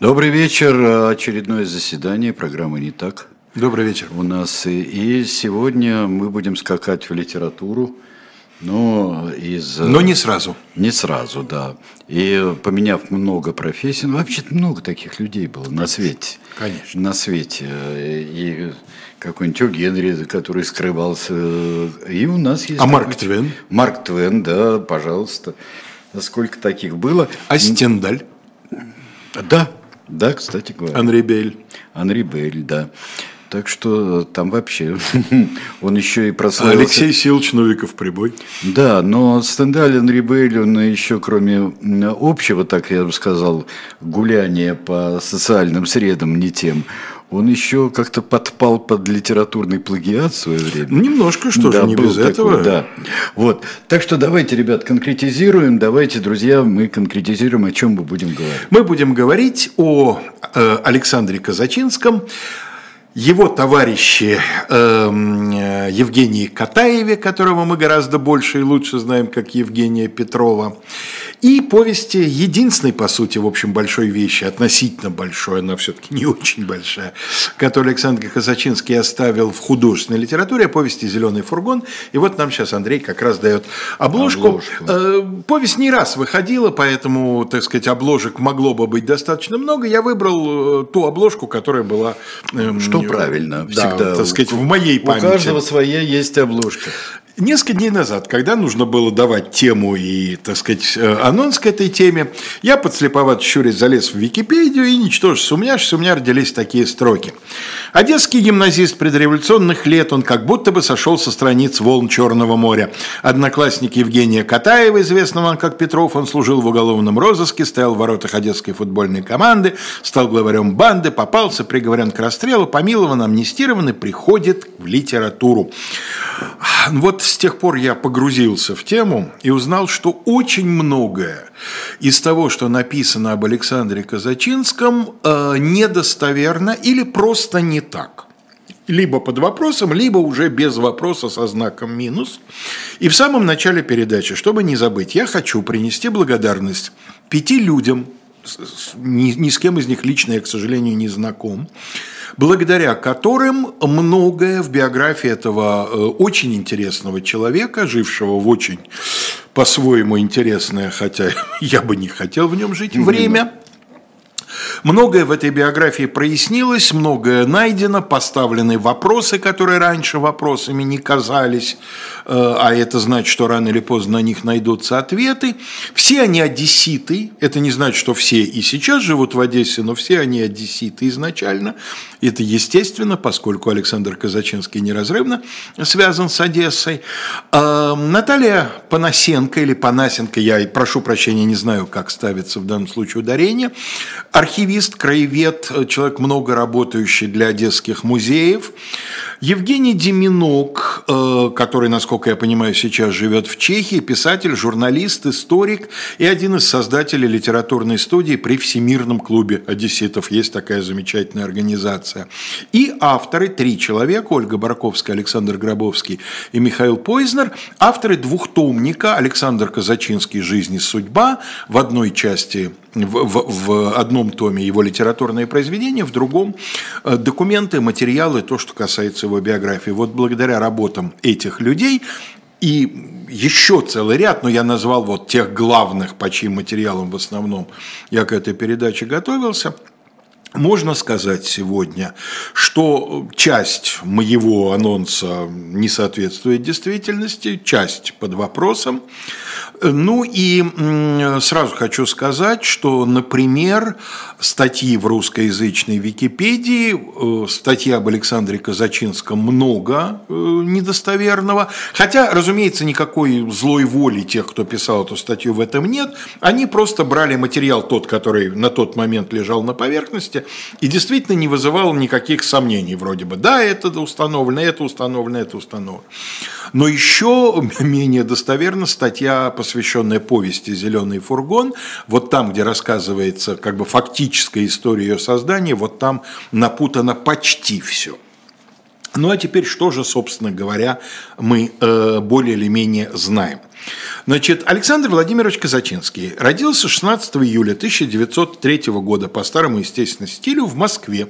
Добрый вечер. Очередное заседание программы «Не так». Добрый вечер. У нас и, и сегодня мы будем скакать в литературу, но из... Но не сразу. Не сразу, да. И поменяв много профессий, ну, вообще много таких людей было на свете. Конечно. На свете. И какой-нибудь О. Генри, который скрывался. И у нас есть... А Марк Твен? Марк Твен, да, пожалуйста. Сколько таких было. А Стендаль? Да, да, кстати говоря. Анри Бель. Анри Бель, да. Так что там вообще он еще и прославился. Алексей Силыч Новиков прибой. Да, но Стендаль Анри Бель, он еще кроме общего, так я бы сказал, гуляния по социальным средам не тем, он еще как-то подпал под литературный плагиат в свое время. Немножко, что да, же, не без такой, этого. Да. Вот. Так что давайте, ребят, конкретизируем. Давайте, друзья, мы конкретизируем, о чем мы будем говорить. Мы будем говорить о э, Александре Казачинском, его товарищи эм, э, Евгении Катаеве, которого мы гораздо больше и лучше знаем, как Евгения Петрова, и повести единственной, по сути, в общем, большой вещи, относительно большой, она все-таки не очень большая, которую Александр Казачинский оставил в художественной литературе, о повести «Зеленый фургон». И вот нам сейчас Андрей как раз дает обложку. обложку. Э, повесть не раз выходила, поэтому, так сказать, обложек могло бы быть достаточно много. Я выбрал э, ту обложку, которая была... Э, Что правильно, всегда. Да, так сказать, в моей памяти. У каждого своя есть обложка. Несколько дней назад, когда нужно было давать тему и, так сказать, э, анонс к этой теме, я подслеповато щурясь залез в Википедию и, ничтоже сумняшься, у меня родились такие строки. Одесский гимназист предреволюционных лет, он как будто бы сошел со страниц волн Черного моря. Одноклассник Евгения Катаева, известного вам как Петров, он служил в уголовном розыске, стоял в воротах Одесской футбольной команды, стал главарем банды, попался, приговорен к расстрелу, помилован, амнистирован и приходит в литературу. Вот с тех пор я погрузился в тему и узнал, что очень многое из того, что написано об Александре Казачинском, э, недостоверно или просто не так. Либо под вопросом, либо уже без вопроса со знаком минус. И в самом начале передачи, чтобы не забыть, я хочу принести благодарность пяти людям, ни, ни с кем из них лично я, к сожалению, не знаком, благодаря которым многое в биографии этого э, очень интересного человека, жившего в очень по-своему интересное, хотя я бы не хотел в нем жить, время – Многое в этой биографии прояснилось, многое найдено, поставлены вопросы, которые раньше вопросами не казались, э, а это значит, что рано или поздно на них найдутся ответы. Все они одесситы, это не значит, что все и сейчас живут в Одессе, но все они одесситы изначально. Это естественно, поскольку Александр Казачинский неразрывно связан с Одессой. Э, Наталья Панасенко или Панасенко, я прошу прощения, не знаю, как ставится в данном случае ударение, архивист, краевед, человек много работающий для одесских музеев. Евгений Деминок, э, который, насколько я понимаю, сейчас живет в Чехии, писатель, журналист, историк и один из создателей литературной студии при Всемирном клубе одесситов. Есть такая замечательная организация. И авторы, три человека, Ольга Барковская, Александр Гробовский и Михаил Пойзнер, авторы двухтомника Александр Казачинский «Жизнь и судьба» в одной части в, в, в одном томе его литературные произведения, в другом э, документы, материалы, то, что касается его биографии. Вот благодаря работам этих людей и еще целый ряд, но я назвал вот тех главных, по чьим материалам в основном я к этой передаче готовился – можно сказать сегодня, что часть моего анонса не соответствует действительности, часть под вопросом. Ну и сразу хочу сказать, что, например, статьи в русскоязычной Википедии, э, статьи об Александре Казачинском много э, недостоверного, хотя, разумеется, никакой злой воли тех, кто писал эту статью, в этом нет. Они просто брали материал тот, который на тот момент лежал на поверхности, и действительно не вызывал никаких сомнений, вроде бы, да, это установлено, это установлено, это установлено. Но еще менее достоверна статья, посвященная повести «Зеленый фургон». Вот там, где рассказывается как бы фактическая история ее создания, вот там напутано почти все. Ну а теперь что же, собственно говоря, мы э, более или менее знаем – Значит, Александр Владимирович Казачинский родился 16 июля 1903 года по старому, естественно, стилю в Москве.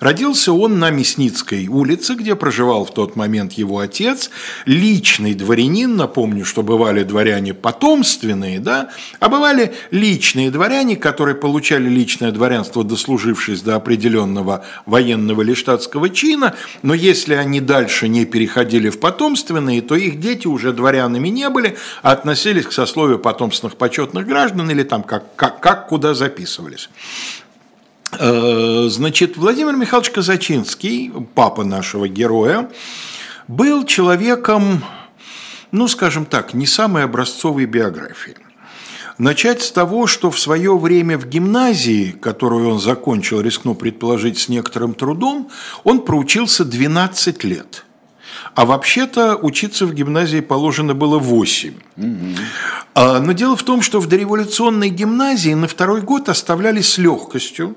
Родился он на Мясницкой улице, где проживал в тот момент его отец, личный дворянин, напомню, что бывали дворяне потомственные, да, а бывали личные дворяне, которые получали личное дворянство, дослужившись до определенного военного или штатского чина, но если они дальше не переходили в потомственные, то их дети уже дворянами не были, а относились к сословию потомственных почетных граждан или там как, как, как куда записывались. Э, значит, Владимир Михайлович Казачинский, папа нашего героя, был человеком, ну, скажем так, не самой образцовой биографии. Начать с того, что в свое время в гимназии, которую он закончил, рискну предположить, с некоторым трудом, он проучился 12 лет. А вообще-то учиться в гимназии положено было 8. Угу. Но дело в том, что в дореволюционной гимназии на второй год оставляли с легкостью,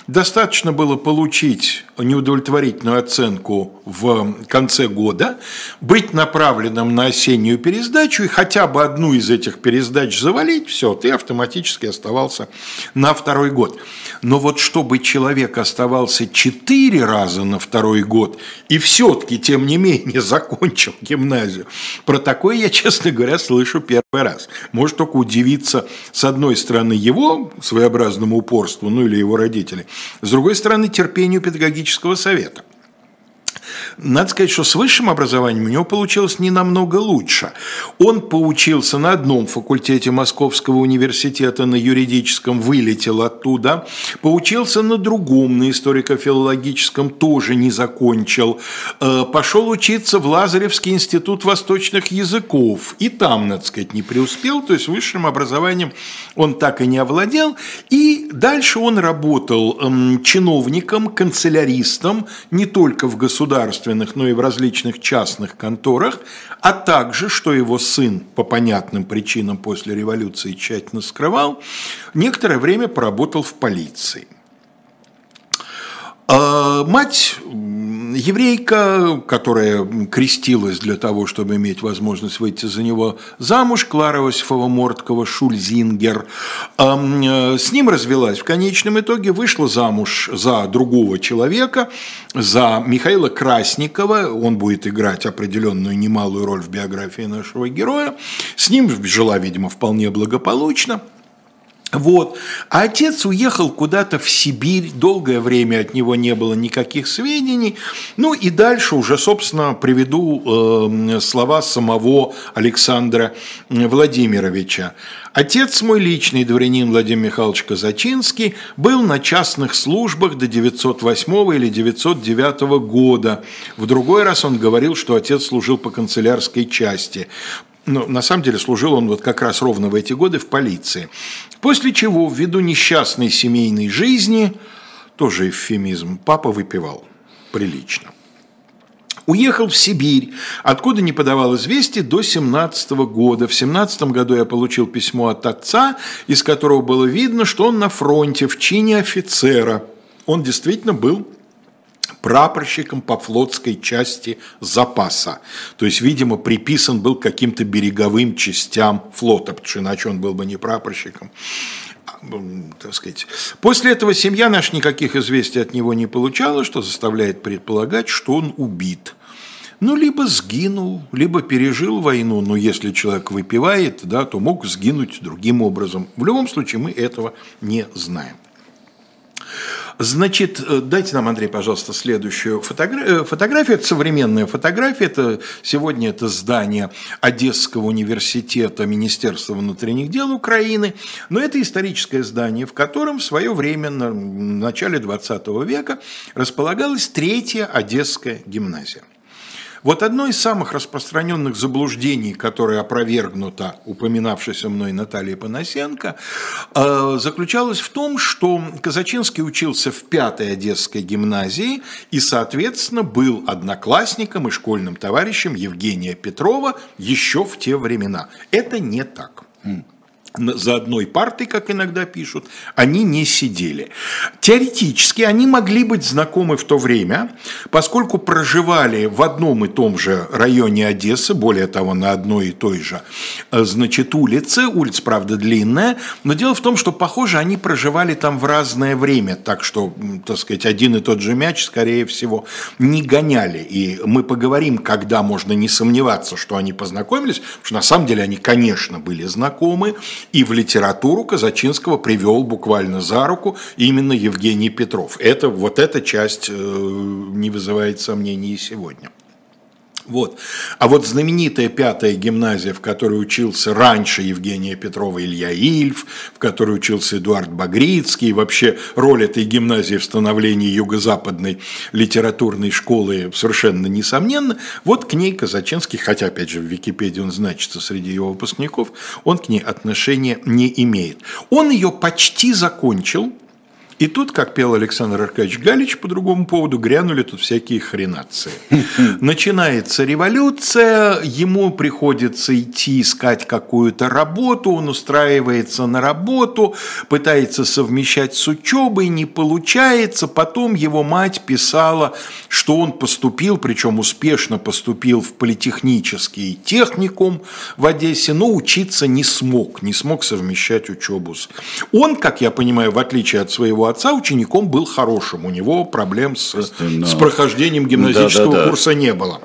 Достаточно было получить неудовлетворительную оценку в конце года, быть направленным на осеннюю пересдачу и хотя бы одну из этих пересдач завалить, все, ты автоматически оставался на второй год. Но вот чтобы человек оставался четыре раза на второй год и все-таки, тем не менее, закончил гимназию, про такое я, честно говоря, слышу первый раз. Может только удивиться, с одной стороны, его своеобразному упорству, ну или его родителей, с другой стороны, терпению педагогического совета. Надо сказать, что с высшим образованием у него получилось не намного лучше. Он поучился на одном факультете Московского университета, на юридическом, вылетел оттуда. Поучился на другом, на историко-филологическом, тоже не закончил. Э, пошел учиться в Лазаревский институт восточных языков. И там, надо сказать, не преуспел. То есть высшим образованием он так и не овладел. И дальше он работал чиновником, канцеляристом не только в государстве, государственных, но и в различных частных конторах, а также, что его сын по понятным причинам после революции тщательно скрывал, некоторое время поработал в полиции. А мать еврейка, которая крестилась для того, чтобы иметь возможность выйти за него замуж, Клара Иосифова Морткова Шульзингер, э, с ним развелась в конечном итоге, вышла замуж за другого человека, за Михаила Красникова, он будет играть определенную немалую роль в биографии нашего героя, с ним жила, видимо, вполне благополучно – вот. А отец уехал куда-то в Сибирь, долгое время от него не было никаких сведений. Ну и дальше уже, собственно, приведу э, слова самого Александра Владимировича. Отец мой личный дворянин Владимир Михайлович Казачинский был на частных службах до 908 или 909 года. В другой раз он говорил, что отец служил по канцелярской части. Но на самом деле служил он вот как раз ровно в эти годы в полиции. После чего, ввиду несчастной семейной жизни, тоже эвфемизм, папа выпивал прилично. Уехал в Сибирь, откуда не подавал известий до 17 года. В 17 году я получил письмо от отца, из которого было видно, что он на фронте в чине офицера. Он действительно был прапорщиком по флотской части запаса. То есть, видимо, приписан был каким-то береговым частям флота, потому что иначе он был бы не прапорщиком так сказать. После этого семья наша никаких известий от него не получала, что заставляет предполагать, что он убит. Ну, либо сгинул, либо пережил войну, но если человек выпивает, да, то мог сгинуть другим образом. В любом случае мы этого не знаем. Значит, э, дайте нам, Андрей, пожалуйста, следующую фотографию. Э, фотография, это современная фотография, это сегодня это здание Одесского университета Министерства внутренних дел Украины, но это историческое здание, в котором в свое время, на начале 20 века, располагалась третья Одесская гимназия. Вот одно из самых распространенных заблуждений, которое опровергнуто упоминавшейся мной Натальей Панасенко, э, заключалось в том, что Казачинский учился в пятой Одесской гимназии и, соответственно, был одноклассником и школьным товарищем Евгения Петрова еще в те времена. Это не так. За одной партой, как иногда пишут, они не сидели. Теоретически они могли быть знакомы в то время, поскольку проживали в одном и том же районе Одессы, более того, на одной и той же, э, значит, улице, улица, правда, длинная, но дело в том, что, похоже, они проживали там в разное время, так что, так сказать, один и тот же мяч, скорее всего, не гоняли. И мы поговорим, когда можно не сомневаться, что они познакомились, потому что на самом деле они, конечно, были знакомы, и в литературу Казачинского привел буквально за руку именно Евгений Петров. Это, вот эта часть э, не вызывает сомнений сегодня. Вот. А вот знаменитая пятая гимназия, в которой учился раньше Евгения Петрова Илья Ильф, в которой учился Эдуард Багрицкий, вообще роль этой гимназии в становлении юго-западной литературной школы совершенно несомненна, вот к ней Казачинский, хотя опять же в Википедии он значится среди его выпускников, он к ней отношения не имеет. Он ее почти закончил, и тут, как пел Александр Аркадьевич Галич по другому поводу, грянули тут всякие хренации. Начинается революция, ему приходится идти искать какую-то работу, он устраивается на работу, пытается совмещать с учебой, не получается. Потом его мать писала, что он поступил, причем успешно поступил в политехнический техникум в Одессе, но учиться не смог, не смог совмещать учебу. Он, как я понимаю, в отличие от своего отца учеником был хорошим, у него проблем с, с прохождением гимназического да, да, да. курса не было.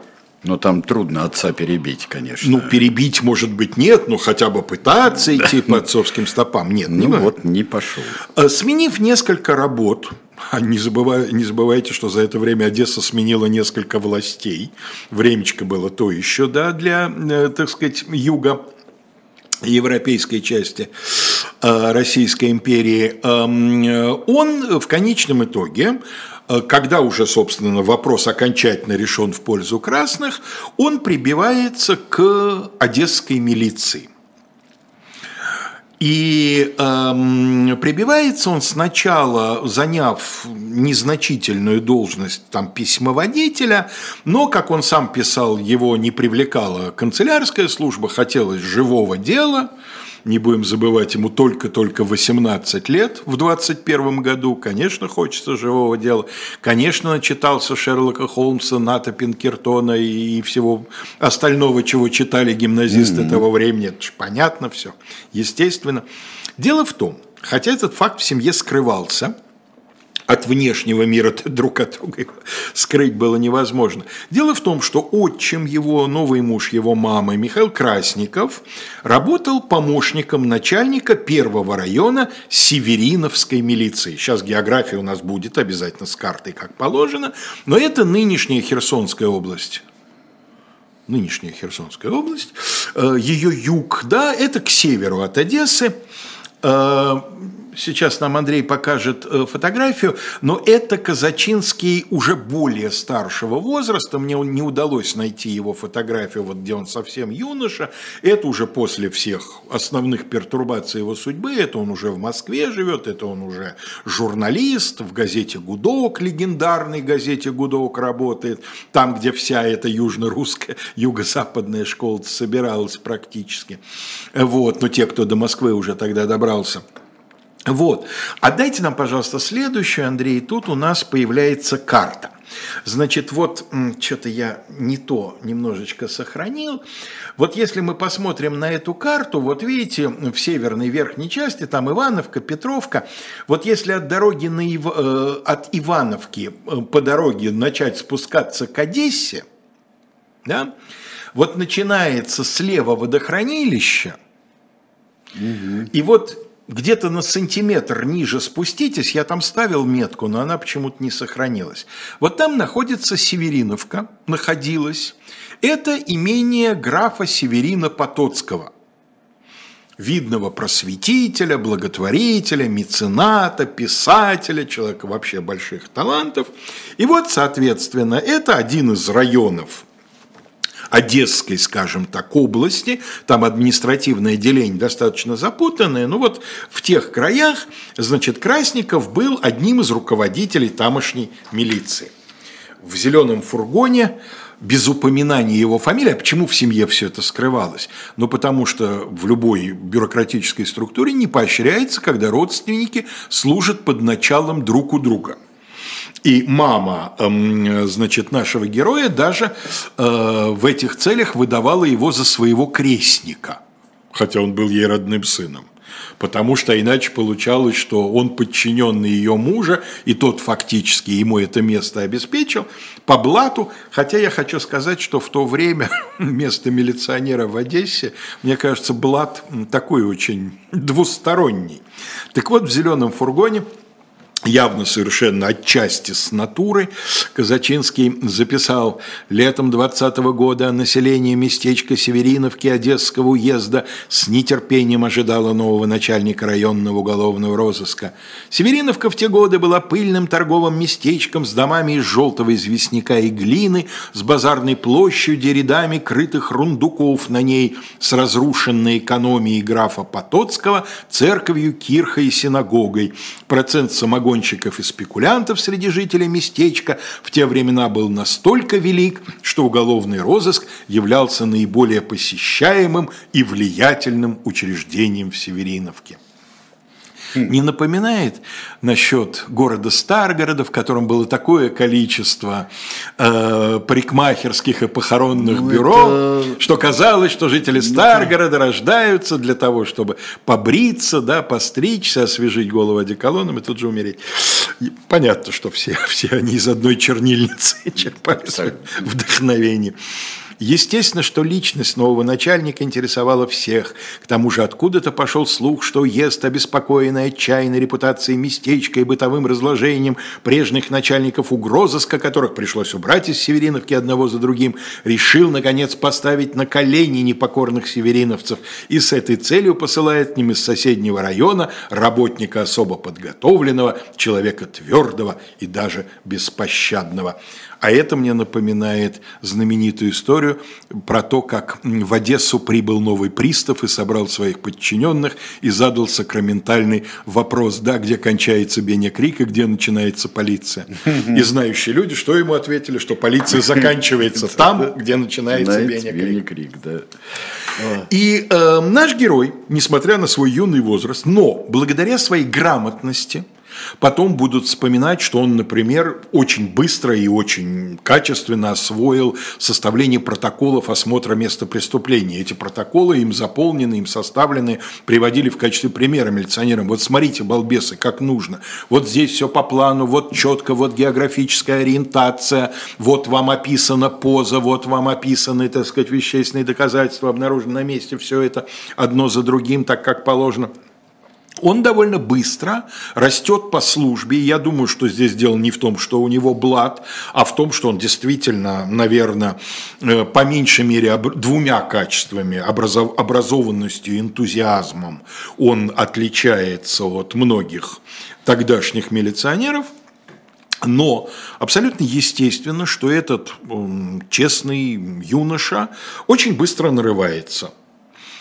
Но там трудно отца перебить, конечно. Ну, перебить, может быть, нет, но хотя бы пытаться идти по отцовским стопам. Нет, ну не вот не пошел. А, сменив несколько работ, а не, забывай, не забывайте, что за это время Одесса сменила несколько властей. Времечко было то еще, да, для, э, так сказать, юга европейской части э, Российской империи, эм, э, он в конечном итоге э, когда уже, собственно, вопрос окончательно решен в пользу красных, он прибивается к одесской милиции. И эм, прибивается он сначала, заняв незначительную должность там письмоводителя, но, как он сам писал, его не привлекала канцелярская служба, хотелось живого дела – не будем забывать, ему только-только 18 лет в 21 году, конечно, хочется живого дела, конечно, начитался Шерлока Холмса, Ната Пинкертона и всего остального, чего читали гимназисты mm-hmm. того времени, это же понятно все, естественно. Дело в том, хотя этот факт в семье скрывался – от внешнего мира друг от друга скрыть было невозможно. Дело в том, что отчим его, новый муж его мамы, Михаил Красников, работал помощником начальника первого района Севериновской милиции. Сейчас география у нас будет обязательно с картой, как положено, но это нынешняя Херсонская область нынешняя Херсонская область, э, ее юг, да, это к северу от Одессы, э, сейчас нам Андрей покажет э, фотографию, но это Казачинский уже более старшего возраста, мне не удалось найти его фотографию, вот где он совсем юноша, это уже после всех основных пертурбаций его судьбы, это он уже в Москве живет, это он уже журналист, в газете «Гудок», легендарной газете «Гудок» работает, там, где вся эта южно-русская, юго-западная школа собиралась практически. Вот, но те, кто до Москвы уже тогда добрался – вот. А дайте нам, пожалуйста, следующую, Андрей. Тут у нас появляется карта. Значит, вот что-то я не то немножечко сохранил. Вот если мы посмотрим на эту карту, вот видите, в северной верхней части, там Ивановка, Петровка, вот если от дороги на Ив... Э, от Ивановки э, по дороге начать спускаться к Одессе, да, вот начинается слева водохранилище, и вот где-то на сантиметр ниже спуститесь, я там ставил метку, но она почему-то не сохранилась. Вот там находится Севериновка, находилась. Это имение графа Северина Потоцкого, видного просветителя, благотворителя, мецената, писателя, человека вообще больших талантов. И вот, соответственно, это один из районов Одесской, скажем так, области, там административное деление достаточно запутанное, но вот в тех краях, значит, Красников был одним из руководителей тамошней милиции. в зеленом фургоне без упоминания его фамилии. А почему в семье все это скрывалось? Ну, потому что в любой бюрократической структуре не поощряется, когда родственники служат под началом друг у друга. И мама, эм, значит, нашего героя даже э, в этих целях выдавала его за своего крестника, хотя он был ей родным сыном потому что иначе получалось, что он подчиненный ее мужа, и тот фактически ему это место обеспечил по блату, хотя я хочу сказать, что в то время место милиционера в Одессе, мне кажется, блат такой очень двусторонний. Так вот, в зеленом фургоне явно совершенно отчасти с натуры, Казачинский записал летом 20 -го года население местечка Севериновки Одесского уезда с нетерпением ожидало нового начальника районного уголовного розыска. Севериновка в те годы была пыльным торговым местечком с домами из желтого известняка и глины, с базарной площадью, рядами крытых рундуков на ней, с разрушенной экономией графа Потоцкого, церковью, кирхой и синагогой. Процент самогонки гонщиков и спекулянтов среди жителей местечка в те времена был настолько велик, что уголовный розыск являлся наиболее посещаемым и влиятельным учреждением в Севериновке. Не напоминает насчет города Старгорода, в котором было такое количество э, парикмахерских и похоронных ну, бюро, это... что казалось, что жители Старгорода рождаются для того, чтобы побриться, да, постричься, освежить голову одеколоном и тут же умереть. И понятно, что все, все они из одной чернильницы черпали вдохновение. Естественно, что личность нового начальника интересовала всех. К тому же откуда-то пошел слух, что ест обеспокоенный отчаянной репутацией местечка и бытовым разложением прежних начальников угрозыска, которых пришлось убрать из Севериновки одного за другим, решил, наконец, поставить на колени непокорных севериновцев и с этой целью посылает к ним из соседнего района работника особо подготовленного, человека твердого и даже беспощадного. А это мне напоминает знаменитую историю про то, как в Одессу прибыл новый пристав и собрал своих подчиненных и задал сакраментальный вопрос, да, где кончается Беня Крик и где начинается полиция. И знающие люди, что ему ответили, что полиция заканчивается там, где начинается Беня Крик. И э, наш герой, несмотря на свой юный возраст, но благодаря своей грамотности – Потом будут вспоминать, что он, например, очень быстро и очень качественно освоил составление протоколов осмотра места преступления. Эти протоколы им заполнены, им составлены, приводили в качестве примера милиционерам. Вот смотрите, балбесы, как нужно. Вот здесь все по плану, вот четко, вот географическая ориентация, вот вам описана поза, вот вам описаны, так сказать, вещественные доказательства обнаружены на месте, все это одно за другим, так как положено он довольно быстро растет по службе. я думаю, что здесь дело не в том, что у него блат, а в том, что он действительно, наверное, э, по меньшей мере двумя качествами, образованностью и энтузиазмом, он отличается от многих тогдашних милиционеров. Но абсолютно естественно, что этот честный юноша очень быстро нарывается.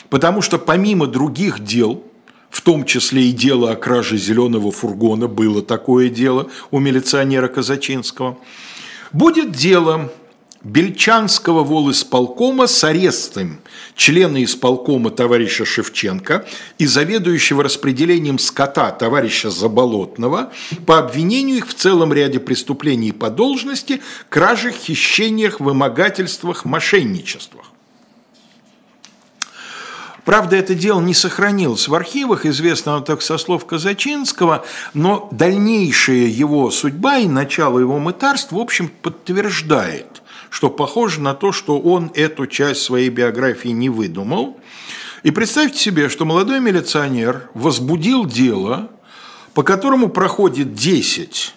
Потому что помимо других дел – в том числе и дело о краже зеленого фургона, было такое дело у милиционера Казачинского. Будет дело Бельчанского волисполкома с арестом члена исполкома товарища Шевченко и заведующего распределением скота товарища Заболотного по обвинению их в целом ряде преступлений по должности, кражах, хищениях, вымогательствах, мошенничествах. Правда, это дело не сохранилось в архивах, известно так со слов Казачинского, но дальнейшая его судьба и начало его мытарств, в общем, подтверждает, что похоже на то, что он эту часть своей биографии не выдумал. И представьте себе, что молодой милиционер возбудил дело, по которому проходит 10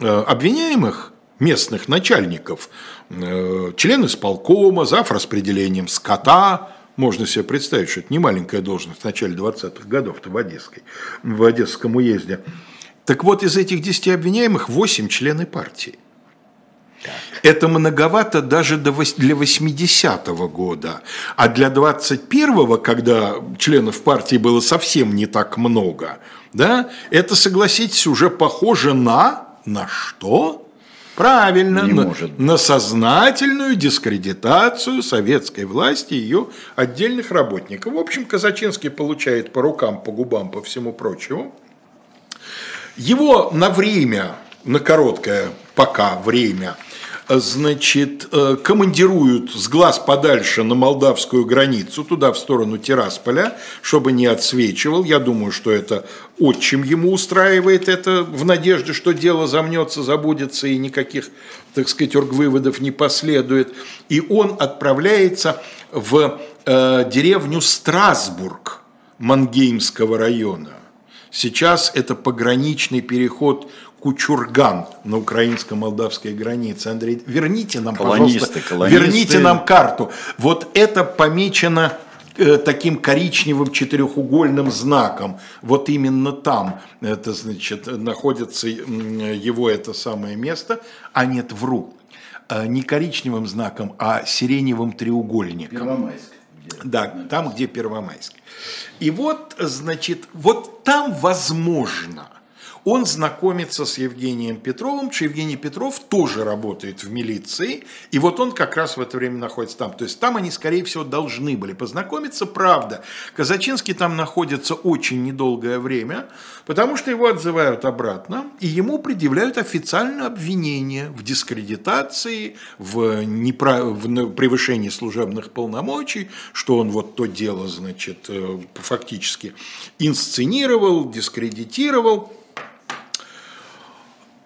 э, обвиняемых, местных начальников, э, член исполкома, зав. распределением скота, можно себе представить, что это не маленькая должность в начале 20-х годов-то в, Одесской, в Одесском уезде. Так вот, из этих 10 обвиняемых 8 члены партии. Это многовато даже для 80-го года. А для 21-го, когда членов партии было совсем не так много, да, это, согласитесь, уже похоже на... На что? Правильно, Не на, может. на сознательную дискредитацию советской власти и ее отдельных работников. В общем, Казачинский получает по рукам, по губам, по всему прочему. Его на время, на короткое пока время, значит, э, командируют с глаз подальше на молдавскую границу, туда, в сторону Тирасполя, чтобы не отсвечивал. Я думаю, что это отчим ему устраивает это в надежде, что дело замнется, забудется и никаких, так сказать, оргвыводов не последует. И он отправляется в э, деревню Страсбург Мангеймского района. Сейчас это пограничный переход Кучурган на украинско-молдавской границе. Андрей, верните нам, Колонисты, пожалуйста, колонисты. верните нам карту. Вот это помечено э, таким коричневым четырехугольным знаком. Вот именно там, это значит, находится его это самое место. А нет, вру. Э, Не коричневым знаком, а сиреневым треугольником. Первомайск. Да, там, где Первомайск. И вот, значит, вот там возможно он знакомится с Евгением Петровым, что Евгений Петров тоже работает в милиции, и вот он как раз в это время находится там. То есть там они, скорее всего, должны были познакомиться, правда. Казачинский там находится очень недолгое время, потому что его отзывают обратно, и ему предъявляют официальное обвинение в дискредитации, в, непра... в превышении служебных полномочий, что он вот то дело, значит, э, фактически инсценировал, дискредитировал.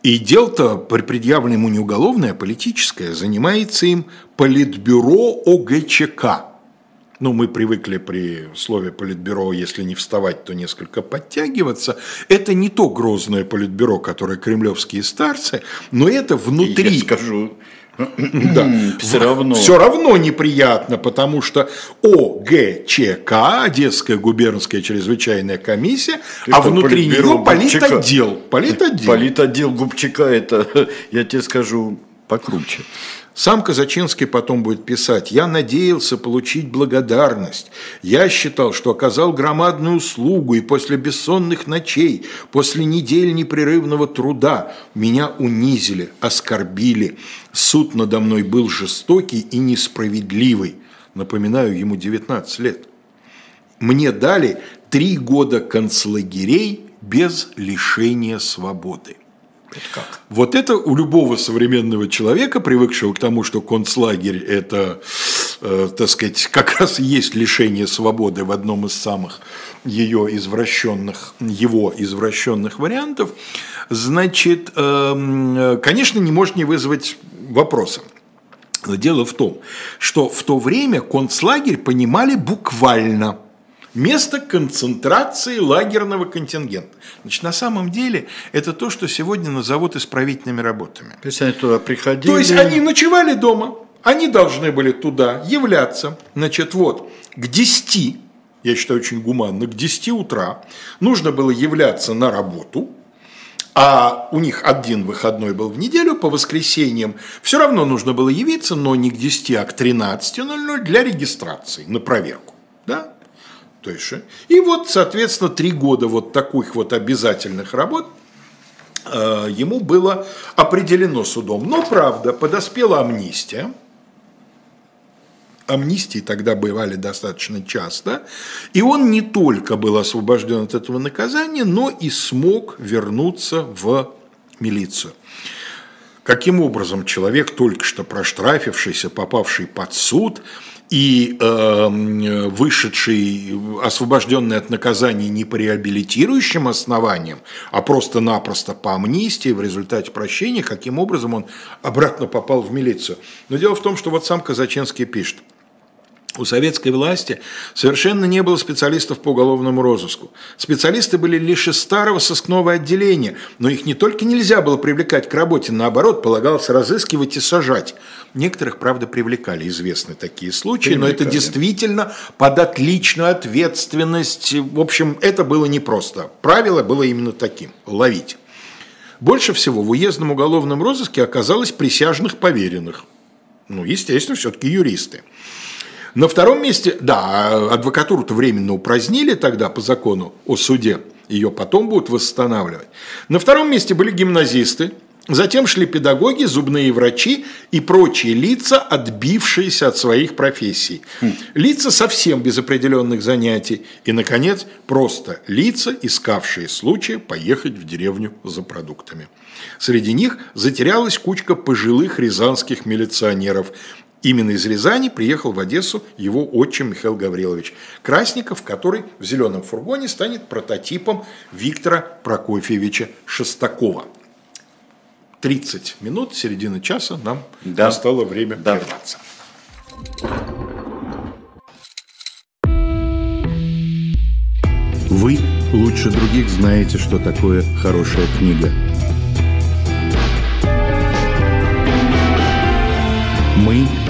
И дело-то предъявлено ему не уголовное, а политическое. Занимается им Политбюро ОГЧК. Ну, мы привыкли при слове политбюро, если не вставать, то несколько подтягиваться. Это не то грозное политбюро, которое кремлевские старцы, но это внутри. Я скажу, Да. все равно. Все равно неприятно, потому что ОГЧК, Одесская губернская чрезвычайная комиссия, а Это внутри нее Губчака. политотдел. Политотдел. Политотдел Губчака, это, я тебе скажу, покруче. Сам Казачинский потом будет писать, «Я надеялся получить благодарность. Я считал, что оказал громадную услугу, и после бессонных ночей, после недель непрерывного труда меня унизили, оскорбили. Суд надо мной был жестокий и несправедливый». Напоминаю, ему 19 лет. Мне дали три года концлагерей без лишения свободы. Как? Вот это у любого современного человека, привыкшего к тому, что концлагерь – это, э, так сказать, как раз и есть лишение свободы в одном из самых ее извращенных, его извращенных вариантов, значит, эм, конечно, не может не вызвать вопроса. Но дело в том, что в то время концлагерь понимали буквально – место концентрации лагерного контингента. Значит, на самом деле это то, что сегодня назовут исправительными работами. То есть они туда приходили. То есть они ночевали дома, они должны были туда являться, значит, вот, к 10, я считаю очень гуманно, к 10 утра нужно было являться на работу, а у них один выходной был в неделю, по воскресеньям все равно нужно было явиться, но не к 10, а к 13.00 для регистрации, на проверку. Да? То есть, э, и вот, соответственно, три года вот таких вот обязательных работ э, ему было определено судом. Но, правда, подоспела амнистия. Амнистии тогда бывали достаточно часто. И он не только был освобожден от этого наказания, но и смог вернуться в милицию. Каким образом человек, только что проштрафившийся, попавший под суд, и э, вышедший, освобожденный от наказания не по реабилитирующим основаниям, а просто-напросто по амнистии в результате прощения, каким образом он обратно попал в милицию. Но дело в том, что вот сам Казаченский пишет. У советской власти совершенно не было специалистов по уголовному розыску. Специалисты были лишь из старого сыскного отделения, но их не только нельзя было привлекать к работе, наоборот, полагалось разыскивать и сажать. Некоторых, правда, привлекали, известны такие случаи, но это действительно под личную ответственность. В общем, это было непросто. Правило было именно таким – ловить. Больше всего в уездном уголовном розыске оказалось присяжных поверенных. Ну, естественно, все-таки юристы. На втором месте, да, адвокатуру-то временно упразднили тогда по закону о суде, ее потом будут восстанавливать. На втором месте были гимназисты, Затем шли педагоги, зубные врачи и прочие лица, отбившиеся от своих профессий. Лица совсем без определенных занятий. И, наконец, просто лица, искавшие случая поехать в деревню за продуктами. Среди них затерялась кучка пожилых рязанских милиционеров. Именно из Рязани приехал в Одессу его отчим Михаил Гаврилович Красников, который в зеленом фургоне станет прототипом Виктора Прокофьевича Шестакова. 30 минут, середина часа, нам да. настало время да. прерваться. Вы лучше других знаете, что такое хорошая книга. Мы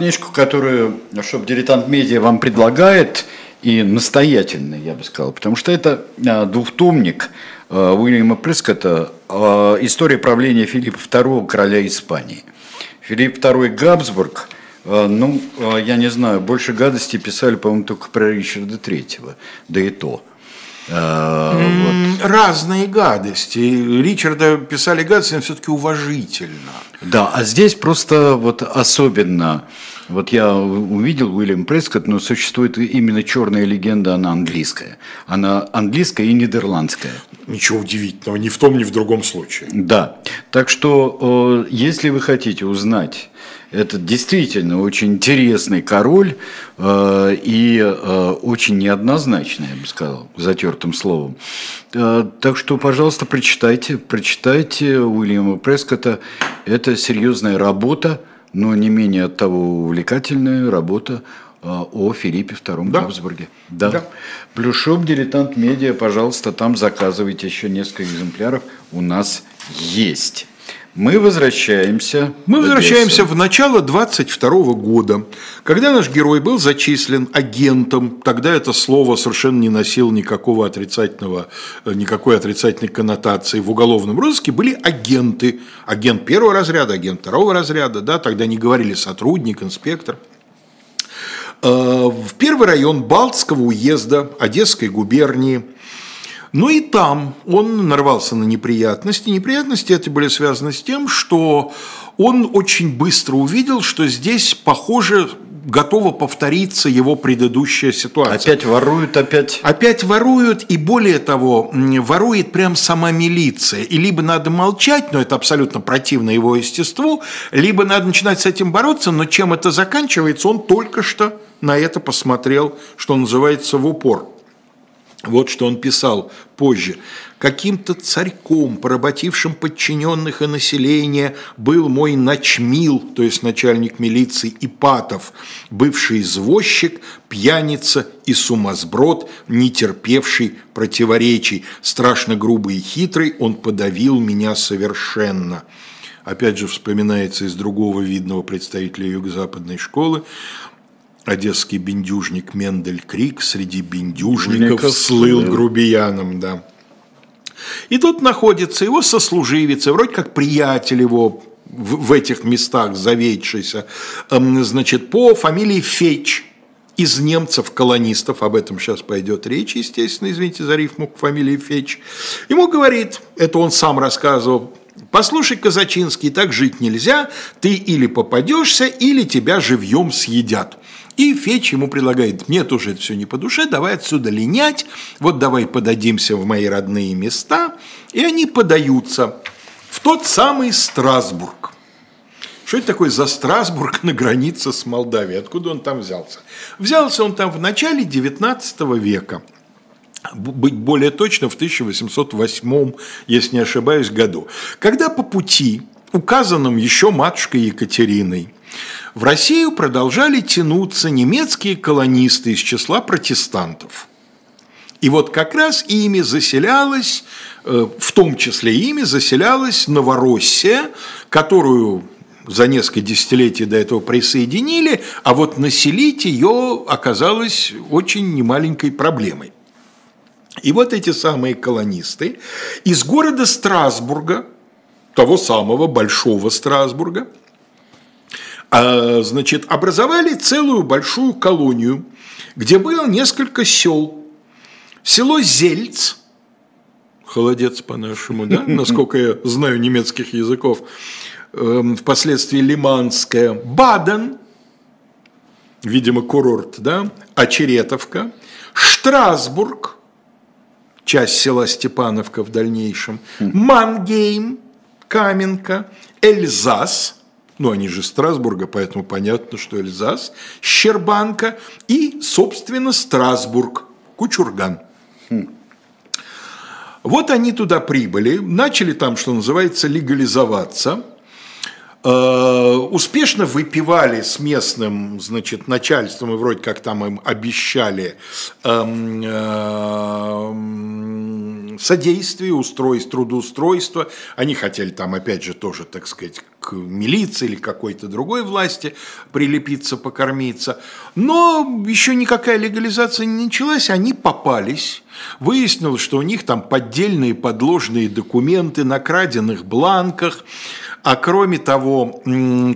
Книжку, которую чтобы «Дилетант Медиа» вам предлагает, и настоятельно, я бы сказал, потому что это а, двухтомник а, Уильяма Прескотта а, «История правления Филиппа II, короля Испании». Филипп II Габсбург, ну, я не знаю, больше гадости писали, по-моему, только про Ричарда III, да и то – вот. Разные гадости. Ричарда писали гадости, но все-таки уважительно. Да, а здесь просто вот особенно, вот я увидел Уильям Прескотт, но существует именно черная легенда, она английская. Она английская и нидерландская. Ничего удивительного, ни в том, ни в другом случае. Да, так что если вы хотите узнать это действительно очень интересный король э, и э, очень неоднозначный, я бы сказал, затертым словом. Э, так что, пожалуйста, прочитайте, прочитайте Уильяма Прескотта. Это серьезная работа, но не менее от того увлекательная работа э, о Филиппе II да. Габсбурге. Да. да. Плюшоп, дилетант медиа, пожалуйста, там заказывайте еще несколько экземпляров. У нас есть. Мы возвращаемся. Мы возвращаемся в начало 22 года, когда наш герой был зачислен агентом. Тогда это слово совершенно не носило никакого отрицательного, э, никакой отрицательной коннотации. В уголовном розыске были агенты. Агент первого разряда, агент второго разряда. Да, тогда не говорили сотрудник, инспектор. Э, в первый район Балтского уезда Одесской губернии – но и там он нарвался на неприятности. Неприятности эти были связаны с тем, что он очень быстро увидел, что здесь, похоже, готова повториться его предыдущая ситуация. Опять воруют, опять... Опять воруют, и более того, ворует прям сама милиция. И либо надо молчать, но это абсолютно противно его естеству, либо надо начинать с этим бороться, но чем это заканчивается, он только что на это посмотрел, что называется, в упор. Вот что он писал позже. «Каким-то царьком, поработившим подчиненных и населения, был мой начмил, то есть начальник милиции Ипатов, бывший извозчик, пьяница и сумасброд, не терпевший противоречий. Страшно грубый и хитрый, он подавил меня совершенно». Опять же вспоминается из другого видного представителя юго-западной школы, одесский бендюжник Мендель Крик среди бендюжников Ников, слыл да. грубияном, да. И тут находится его сослуживец, вроде как приятель его в, в этих местах заведшийся, эм, значит, по фамилии Феч, из немцев-колонистов, об этом сейчас пойдет речь, естественно, извините за рифму к фамилии Феч, ему говорит, это он сам рассказывал, послушай, Казачинский, так жить нельзя, ты или попадешься, или тебя живьем съедят. И Феч ему предлагает, мне тоже это все не по душе, давай отсюда линять, вот давай подадимся в мои родные места. И они подаются в тот самый Страсбург. Что это такое за Страсбург на границе с Молдавией? Откуда он там взялся? Взялся он там в начале 19 века быть более точно, в 1808, если не ошибаюсь, году, когда по пути, указанным еще матушкой Екатериной, в Россию продолжали тянуться немецкие колонисты из числа протестантов. И вот как раз ими заселялась, э, в том числе ими заселялась Новороссия, которую за несколько десятилетий до этого присоединили, а вот населить ее оказалось очень немаленькой проблемой. И вот эти самые колонисты из города Страсбурга, того самого большого Страсбурга, значит, образовали целую большую колонию, где было несколько сел. Село Зельц, холодец по-нашему, да, насколько я знаю немецких языков, эм, впоследствии Лиманское, Баден, видимо, курорт, да, Очеретовка, Штрасбург, часть села Степановка в дальнейшем, Мангейм, Каменка, Эльзас, ну они же Страсбурга, поэтому понятно, что Эльзас, Щербанка и, собственно, Страсбург, Кучурган. Вот они туда прибыли, начали там, что называется, легализоваться – Э, успешно выпивали с местным, значит, начальством и вроде как там им обещали эм, эм, содействие, устройство, трудоустройство. Они хотели там, опять же, тоже, так сказать, к милиции или какой-то другой власти прилепиться, покормиться. Но еще никакая легализация не началась, они попались. Выяснилось, что у них там поддельные подложные документы на краденных бланках, а кроме того,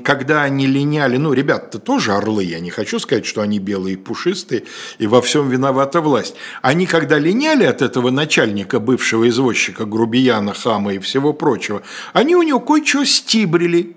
когда они линяли, ну, ребята-то тоже орлы, я не хочу сказать, что они белые пушистые, и во всем виновата власть. Они, когда линяли от этого начальника, бывшего извозчика, грубияна, хама и всего прочего, они у него кое-что стибрили.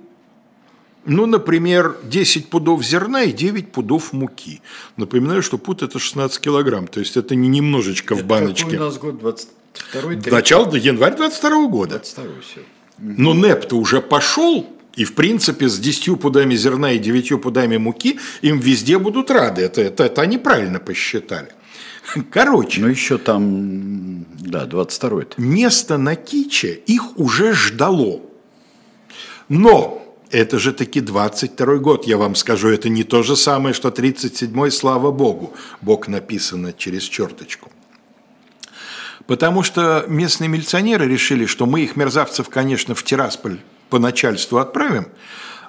Ну, например, 10 пудов зерна и 9 пудов муки. Напоминаю, что пуд – это 16 килограмм, то есть это не немножечко это в баночке. Какой у нас год 22 Начало, январь 22 года. 22 все. Но НЭП-то уже пошел, и, в принципе, с 10 пудами зерна и 9 пудами муки им везде будут рады. Это, это, это они правильно посчитали. Короче. Ну, еще там, да, 22 -й. Место на Киче их уже ждало. Но это же таки 22 год, я вам скажу, это не то же самое, что 37-й, слава богу. Бог написано через черточку. Потому что местные милиционеры решили, что мы их мерзавцев, конечно, в Тирасполь по начальству отправим,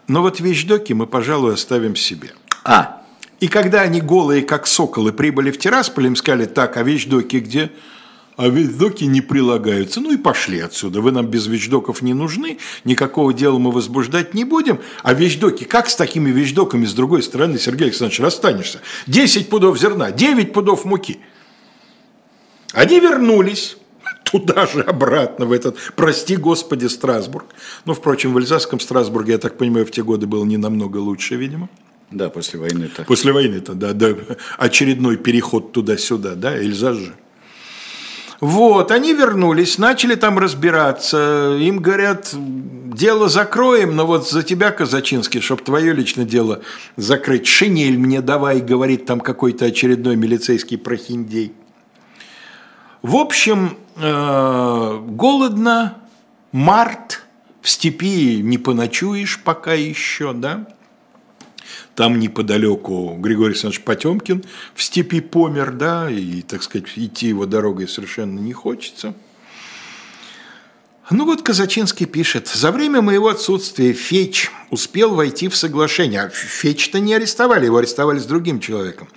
но вот вещдоки мы, пожалуй, оставим себе. А. И когда они голые, как соколы, прибыли в Тирасполь, им сказали, так, а вещдоки где? А вещдоки не прилагаются. Ну и пошли отсюда. Вы нам без вещдоков не нужны, никакого дела мы возбуждать не будем. А вещдоки, как с такими вещдоками с другой стороны, Сергей Александрович, расстанешься? 10 пудов зерна, 9 пудов муки – они вернулись туда же обратно, в этот, прости господи, Страсбург. Ну, впрочем, в Эльзасском Страсбурге, я так понимаю, в те годы было не намного лучше, видимо. Да, после войны-то. После войны-то, да, да. Очередной переход туда-сюда, да, Эльзас же. Вот, они вернулись, начали там разбираться. Им говорят, дело закроем, но вот за тебя, Казачинский, чтобы твое личное дело закрыть, шинель мне давай, говорит там какой-то очередной милицейский прохиндей. В общем, э, голодно, март, в степи не поночуешь пока еще, да? Там неподалеку Григорий Александрович Потемкин в степи помер, да, и, так сказать, идти его дорогой совершенно не хочется. Ну вот Казачинский пишет, за время моего отсутствия Феч успел войти в соглашение. А Феч-то не арестовали, его арестовали с другим человеком.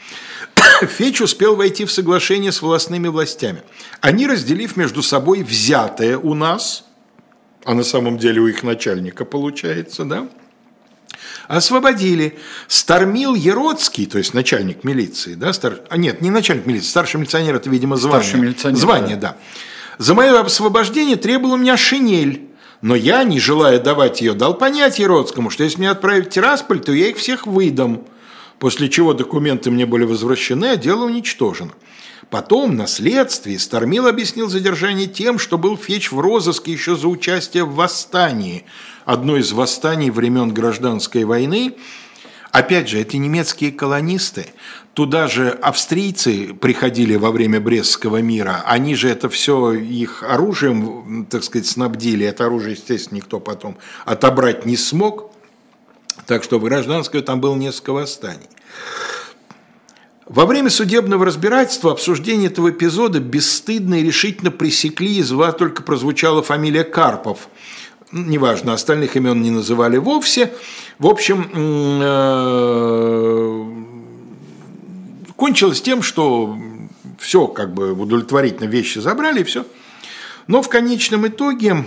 Феч успел войти в соглашение с властными властями. Они, разделив между собой взятое у нас, а на самом деле у их начальника получается, да, освободили. Стармил Еродский, то есть начальник милиции, да, стар... а нет, не начальник милиции, старший милиционер, это, видимо, звание. Старший милиционер. Звание, да. да. За мое освобождение требовал у меня шинель. Но я, не желая давать ее, дал понять Еродскому, что если меня отправить в Тирасполь, то я их всех выдам после чего документы мне были возвращены, а дело уничтожено. Потом, на следствии, Стармил объяснил задержание тем, что был Феч в розыске еще за участие в восстании, одно из восстаний времен Гражданской войны. Опять же, эти немецкие колонисты, туда же австрийцы приходили во время Брестского мира, они же это все их оружием, так сказать, снабдили, это оружие, естественно, никто потом отобрать не смог, так что в гражданской там было несколько восстаний. Во время судебного разбирательства обсуждения этого эпизода бесстыдно и решительно пресекли, из вас только прозвучала фамилия Карпов. Неважно, остальных имен не называли вовсе. В общем, э, кончилось тем, что все как бы удовлетворительно вещи забрали и все. Но в конечном итоге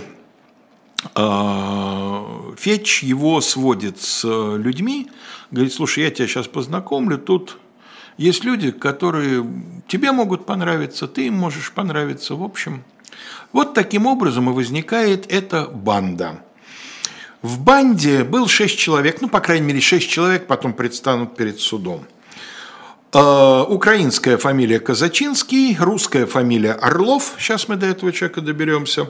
э, Фетч его сводит с людьми, говорит, слушай, я тебя сейчас познакомлю, тут есть люди, которые тебе могут понравиться, ты им можешь понравиться. В общем, вот таким образом и возникает эта банда. В банде был шесть человек, ну, по крайней мере, шесть человек потом предстанут перед судом. Э, украинская фамилия Казачинский, русская фамилия Орлов, сейчас мы до этого человека доберемся.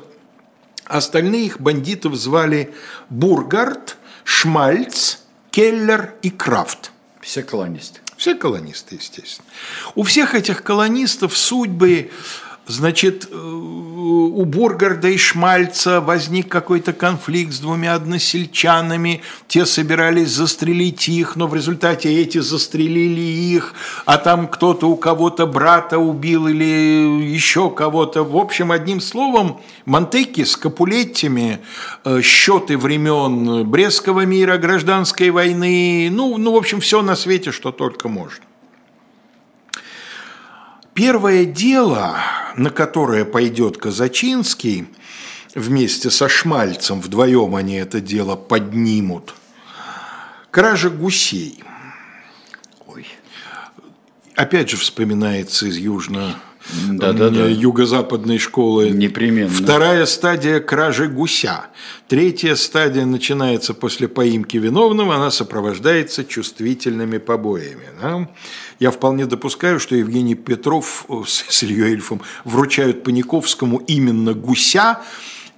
Остальных бандитов звали Бургард, Шмальц, Келлер и Крафт. Все колонисты. Все колонисты, естественно. У всех этих колонистов судьбы, значит, э, у Бургарда и Шмальца возник какой-то конфликт с двумя односельчанами, те собирались застрелить их, но в результате эти застрелили их, а там кто-то у кого-то брата убил или еще кого-то. В общем, одним словом, Монтеки с Капулеттями, э, счеты времен Брестского мира, гражданской войны, ну, ну, в общем, все на свете, что только можно. Первое дело, на которое пойдет Казачинский, вместе со Шмальцем, вдвоем они это дело поднимут, кража гусей. Ой. Опять же вспоминается из южно да, да, да. юго-западной школы. Непременно. Вторая стадия кражи гуся. Третья стадия начинается после поимки виновного, она сопровождается чувствительными побоями. Да? Я вполне допускаю, что Евгений Петров с Ильей Эльфом вручают Паниковскому именно гуся,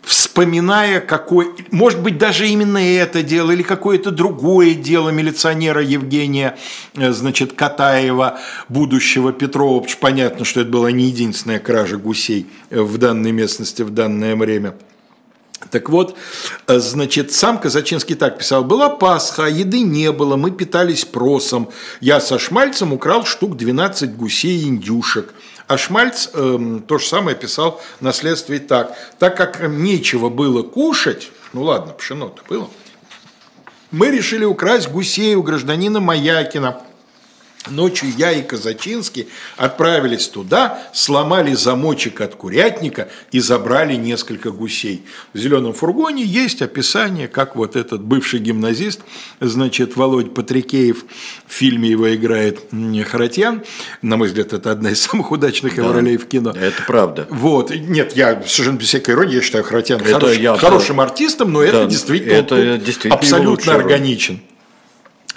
вспоминая, какой, может быть, даже именно это дело или какое-то другое дело милиционера Евгения, э, значит, Катаева, будущего Петрова. Понятно, что это была не единственная кража гусей в данной местности в данное время. Так вот, э, значит, сам Казачинский так писал. Была Пасха, а еды не было, мы питались просом. Я со Шмальцем украл штук 12 гусей и индюшек. А Шмальц э, то же самое писал на следствии так. Так как нечего было кушать, ну ладно, пшено-то было, мы решили украсть гусей у гражданина Маякина. Ночью я и Казачинский отправились туда, сломали замочек от курятника и забрали несколько гусей. В зеленом фургоне есть описание, как вот этот бывший гимназист, значит, Володь Патрикеев, в фильме его играет Харатьян. На мой взгляд, это одна из самых удачных да, его ролей в кино. Это правда. Вот. Нет, я совершенно без всякой иронии, я считаю Харатьян хорош, я хорошим артистом, но да, это действительно, это действительно абсолютно органичен.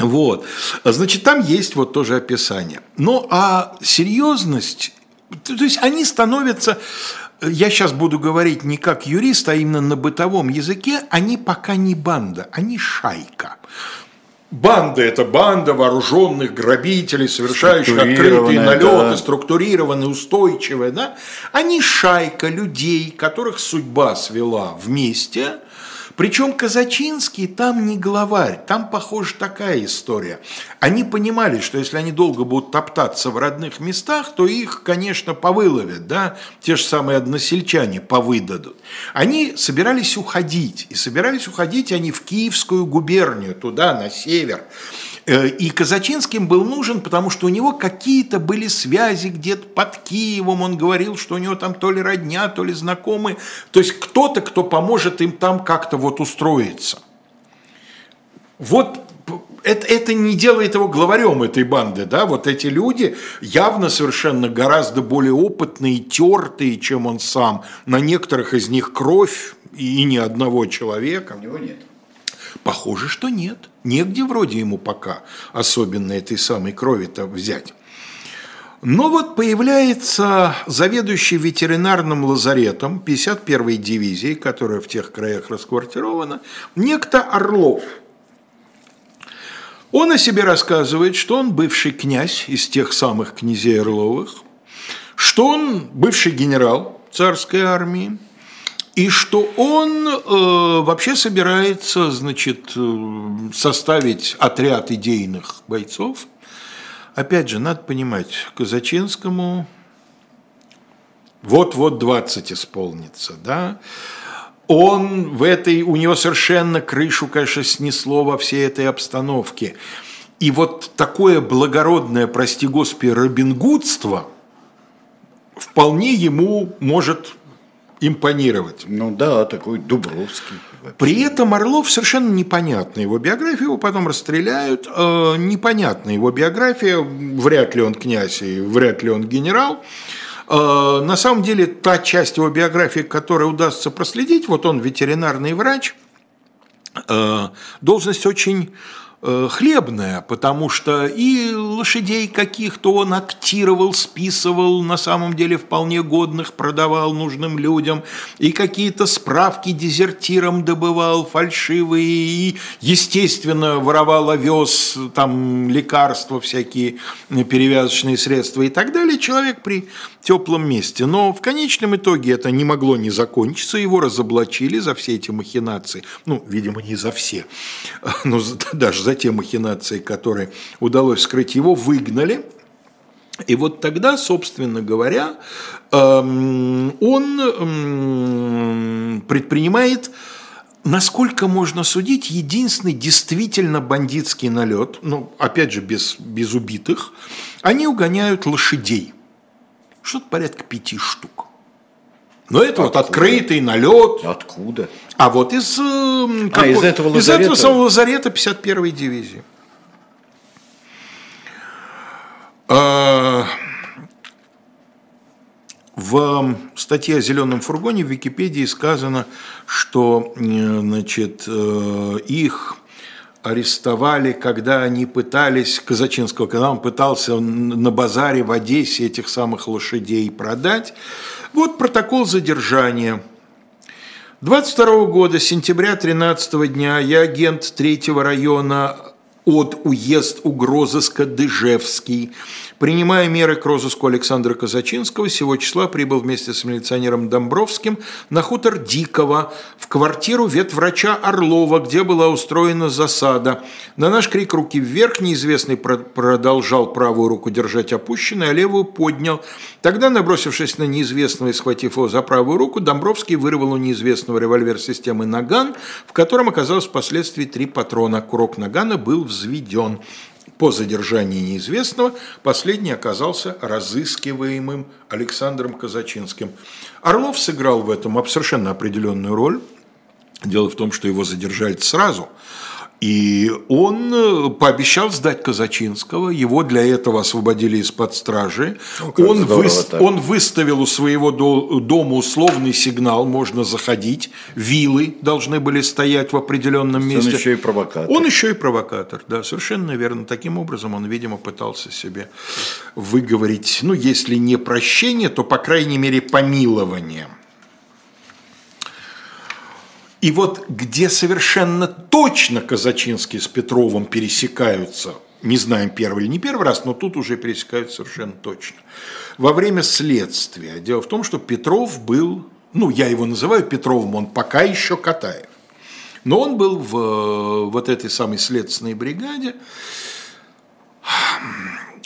Вот. Значит, там есть вот тоже описание. Ну, а серьезность, то есть они становятся, я сейчас буду говорить не как юрист, а именно на бытовом языке, они пока не банда, они шайка. Банда – это банда вооруженных грабителей, совершающих открытые налеты, да. структурированные, устойчивые. Да? Они шайка людей, которых судьба свела вместе – причем Казачинский там не главарь, там, похоже, такая история. Они понимали, что если они долго будут топтаться в родных местах, то их, конечно, повыловят, да, те же самые односельчане повыдадут. Они собирались уходить, и собирались уходить они в Киевскую губернию, туда, на север. Э, и Казачинским был нужен, потому что у него какие-то были связи где-то под Киевом. Он говорил, что у него там то ли родня, то ли знакомые. То есть кто-то, кто поможет им там как-то вот устроиться. Вот это, это не делает его главарем этой банды, да, вот эти люди явно совершенно гораздо более опытные, тертые, чем он сам. На некоторых из них кровь и ни одного человека. У него нет. Похоже, что нет. Негде вроде ему пока особенно этой самой крови-то взять. Но вот появляется заведующий ветеринарным лазаретом 51-й дивизии, которая в тех краях расквартирована, некто Орлов. Он о себе рассказывает, что он бывший князь из тех самых князей Орловых, что он бывший генерал царской армии, и что он э, вообще собирается, значит, э, составить отряд идейных бойцов. Опять же, надо понимать, Казачинскому вот-вот 20 исполнится, да, он в этой, у него совершенно крышу, конечно, снесло во всей этой обстановке. И вот такое благородное, прости господи, робингудство вполне ему может импонировать. Ну да, такой Дубровский. Вообще. При этом Орлов совершенно непонятна его биография, его потом расстреляют. Э, непонятна его биография, вряд ли он князь и вряд ли он генерал. Э, на самом деле, та часть его биографии, которую удастся проследить, вот он ветеринарный врач, э, должность очень хлебная, потому что и лошадей каких-то он актировал, списывал, на самом деле вполне годных, продавал нужным людям, и какие-то справки дезертирам добывал фальшивые, и, естественно, воровал овес, там, лекарства всякие, перевязочные средства и так далее. Человек при теплом месте. Но в конечном итоге это не могло не закончиться, его разоблачили за все эти махинации. Ну, видимо, не за все, но даже за те махинации, которые удалось скрыть, его выгнали. И вот тогда, собственно говоря, эм, он эм, предпринимает насколько можно судить, единственный действительно бандитский налет, ну, опять же, без, без убитых, они угоняют лошадей. Что-то порядка пяти штук. Но это Откуда? вот открытый налет. Откуда? А вот из, э, а, из этого из лазарета? этого самого лазарета 51-й дивизии. А, в статье о зеленом фургоне в Википедии сказано, что значит, э, их арестовали, когда они пытались, Казачинского, когда он пытался на базаре в Одессе этих самых лошадей продать. Вот протокол задержания. 22 года, сентября 13 дня, я агент третьего района от уезд угрозыска Дыжевский Принимая меры к розыску Александра Казачинского, сего числа прибыл вместе с милиционером Домбровским на хутор Дикого, в квартиру ветврача Орлова, где была устроена засада. На наш крик «Руки вверх» неизвестный продолжал правую руку держать опущенной, а левую поднял. Тогда, набросившись на неизвестного и схватив его за правую руку, Домбровский вырвал у неизвестного револьвер системы «Наган», в котором оказалось впоследствии три патрона. Курок «Нагана» был взведен по задержании неизвестного, последний оказался разыскиваемым Александром Казачинским. Орлов сыграл в этом совершенно определенную роль. Дело в том, что его задержали сразу – и он э, пообещал сдать Казачинского, его для этого освободили из-под стражи. Ну, он, вы, он выставил у своего дома условный сигнал, можно заходить, вилы должны были стоять в определенном месте. Он еще и провокатор. Он еще и провокатор, да, совершенно верно. Таким образом он, видимо, пытался себе выговорить, ну, если не прощение, то, по крайней мере, помилование. И вот где совершенно точно Казачинский с Петровым пересекаются, не знаем первый или не первый раз, но тут уже пересекаются совершенно точно. Во время следствия. Дело в том, что Петров был, ну, я его называю Петровым, он пока еще Катаев. Но он был в вот этой самой следственной бригаде.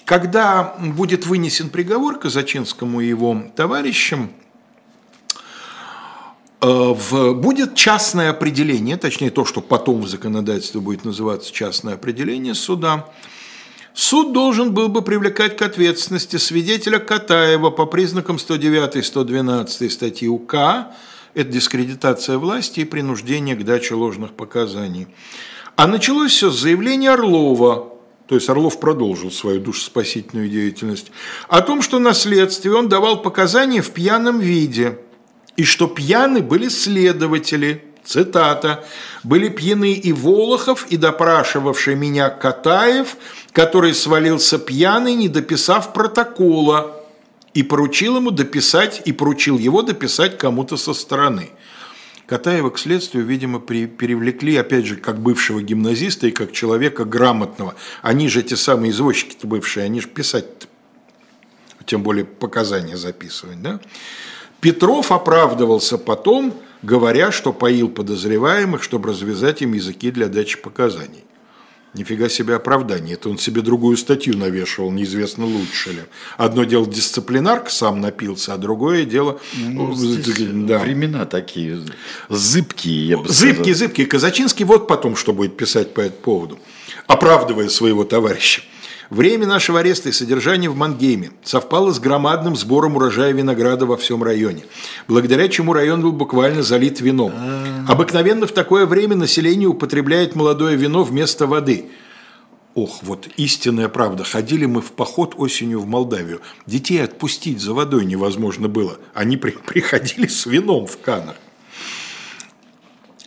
Когда будет вынесен приговор Казачинскому и его товарищам, Э, в, будет частное определение, точнее то, что потом в законодательстве будет называться частное определение суда. Суд должен был бы привлекать к ответственности свидетеля Катаева по признакам 109 и 112 статьи УК, это дискредитация власти и принуждение к даче ложных показаний. А началось все с заявления Орлова, то есть Орлов продолжил свою душеспасительную деятельность, о том, что на следствии он давал показания в пьяном виде – и что пьяны были следователи, Цитата. «Были пьяны и Волохов, и допрашивавший меня Катаев, который свалился пьяный, не дописав протокола, и поручил ему дописать, и поручил его дописать кому-то со стороны». Катаева к следствию, видимо, при, перевлекли, опять же, как бывшего гимназиста и как человека грамотного. Они же те самые извозчики-то бывшие, они же писать тем более показания записывать. Да? Петров оправдывался потом, говоря, что поил подозреваемых, чтобы развязать им языки для дачи показаний. Нифига себе оправдание. Это он себе другую статью навешивал, неизвестно лучше ли. Одно дело дисциплинарка, сам напился, а другое дело... Ну, да. Времена такие зыбкие, я бы Зыбкие, сказал. зыбкие. Казачинский вот потом что будет писать по этому поводу, оправдывая своего товарища. Время нашего ареста и содержания в Мангейме совпало с громадным сбором урожая винограда во всем районе, благодаря чему район был буквально залит вином. А. Обыкновенно в такое время население употребляет молодое вино вместо воды. Ох, вот истинная правда. Ходили мы в поход осенью в Молдавию. Детей отпустить за водой невозможно было. Они при приходили с вином в канах.